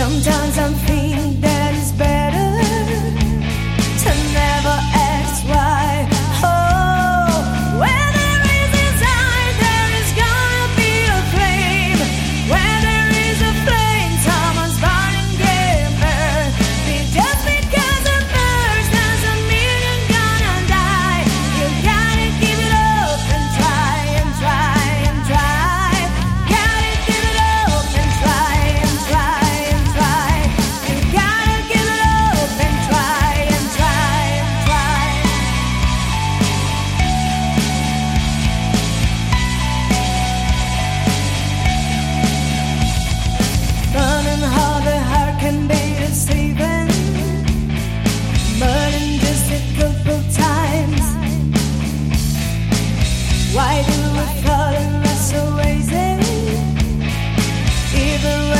Sometimes I think it's better. the rain.